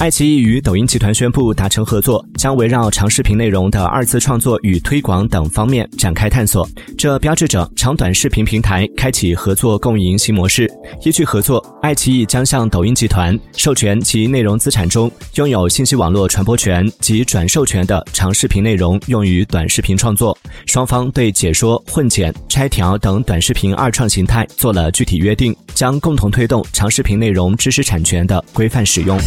爱奇艺与抖音集团宣布达成合作，将围绕长视频内容的二次创作与推广等方面展开探索。这标志着长短视频平台开启合作共赢新模式。依据合作，爱奇艺将向抖音集团授权其内容资产中拥有信息网络传播权及转授权的长视频内容用于短视频创作。双方对解说、混剪、拆条等短视频二创形态做了具体约定，将共同推动长视频内容知识产权的规范使用。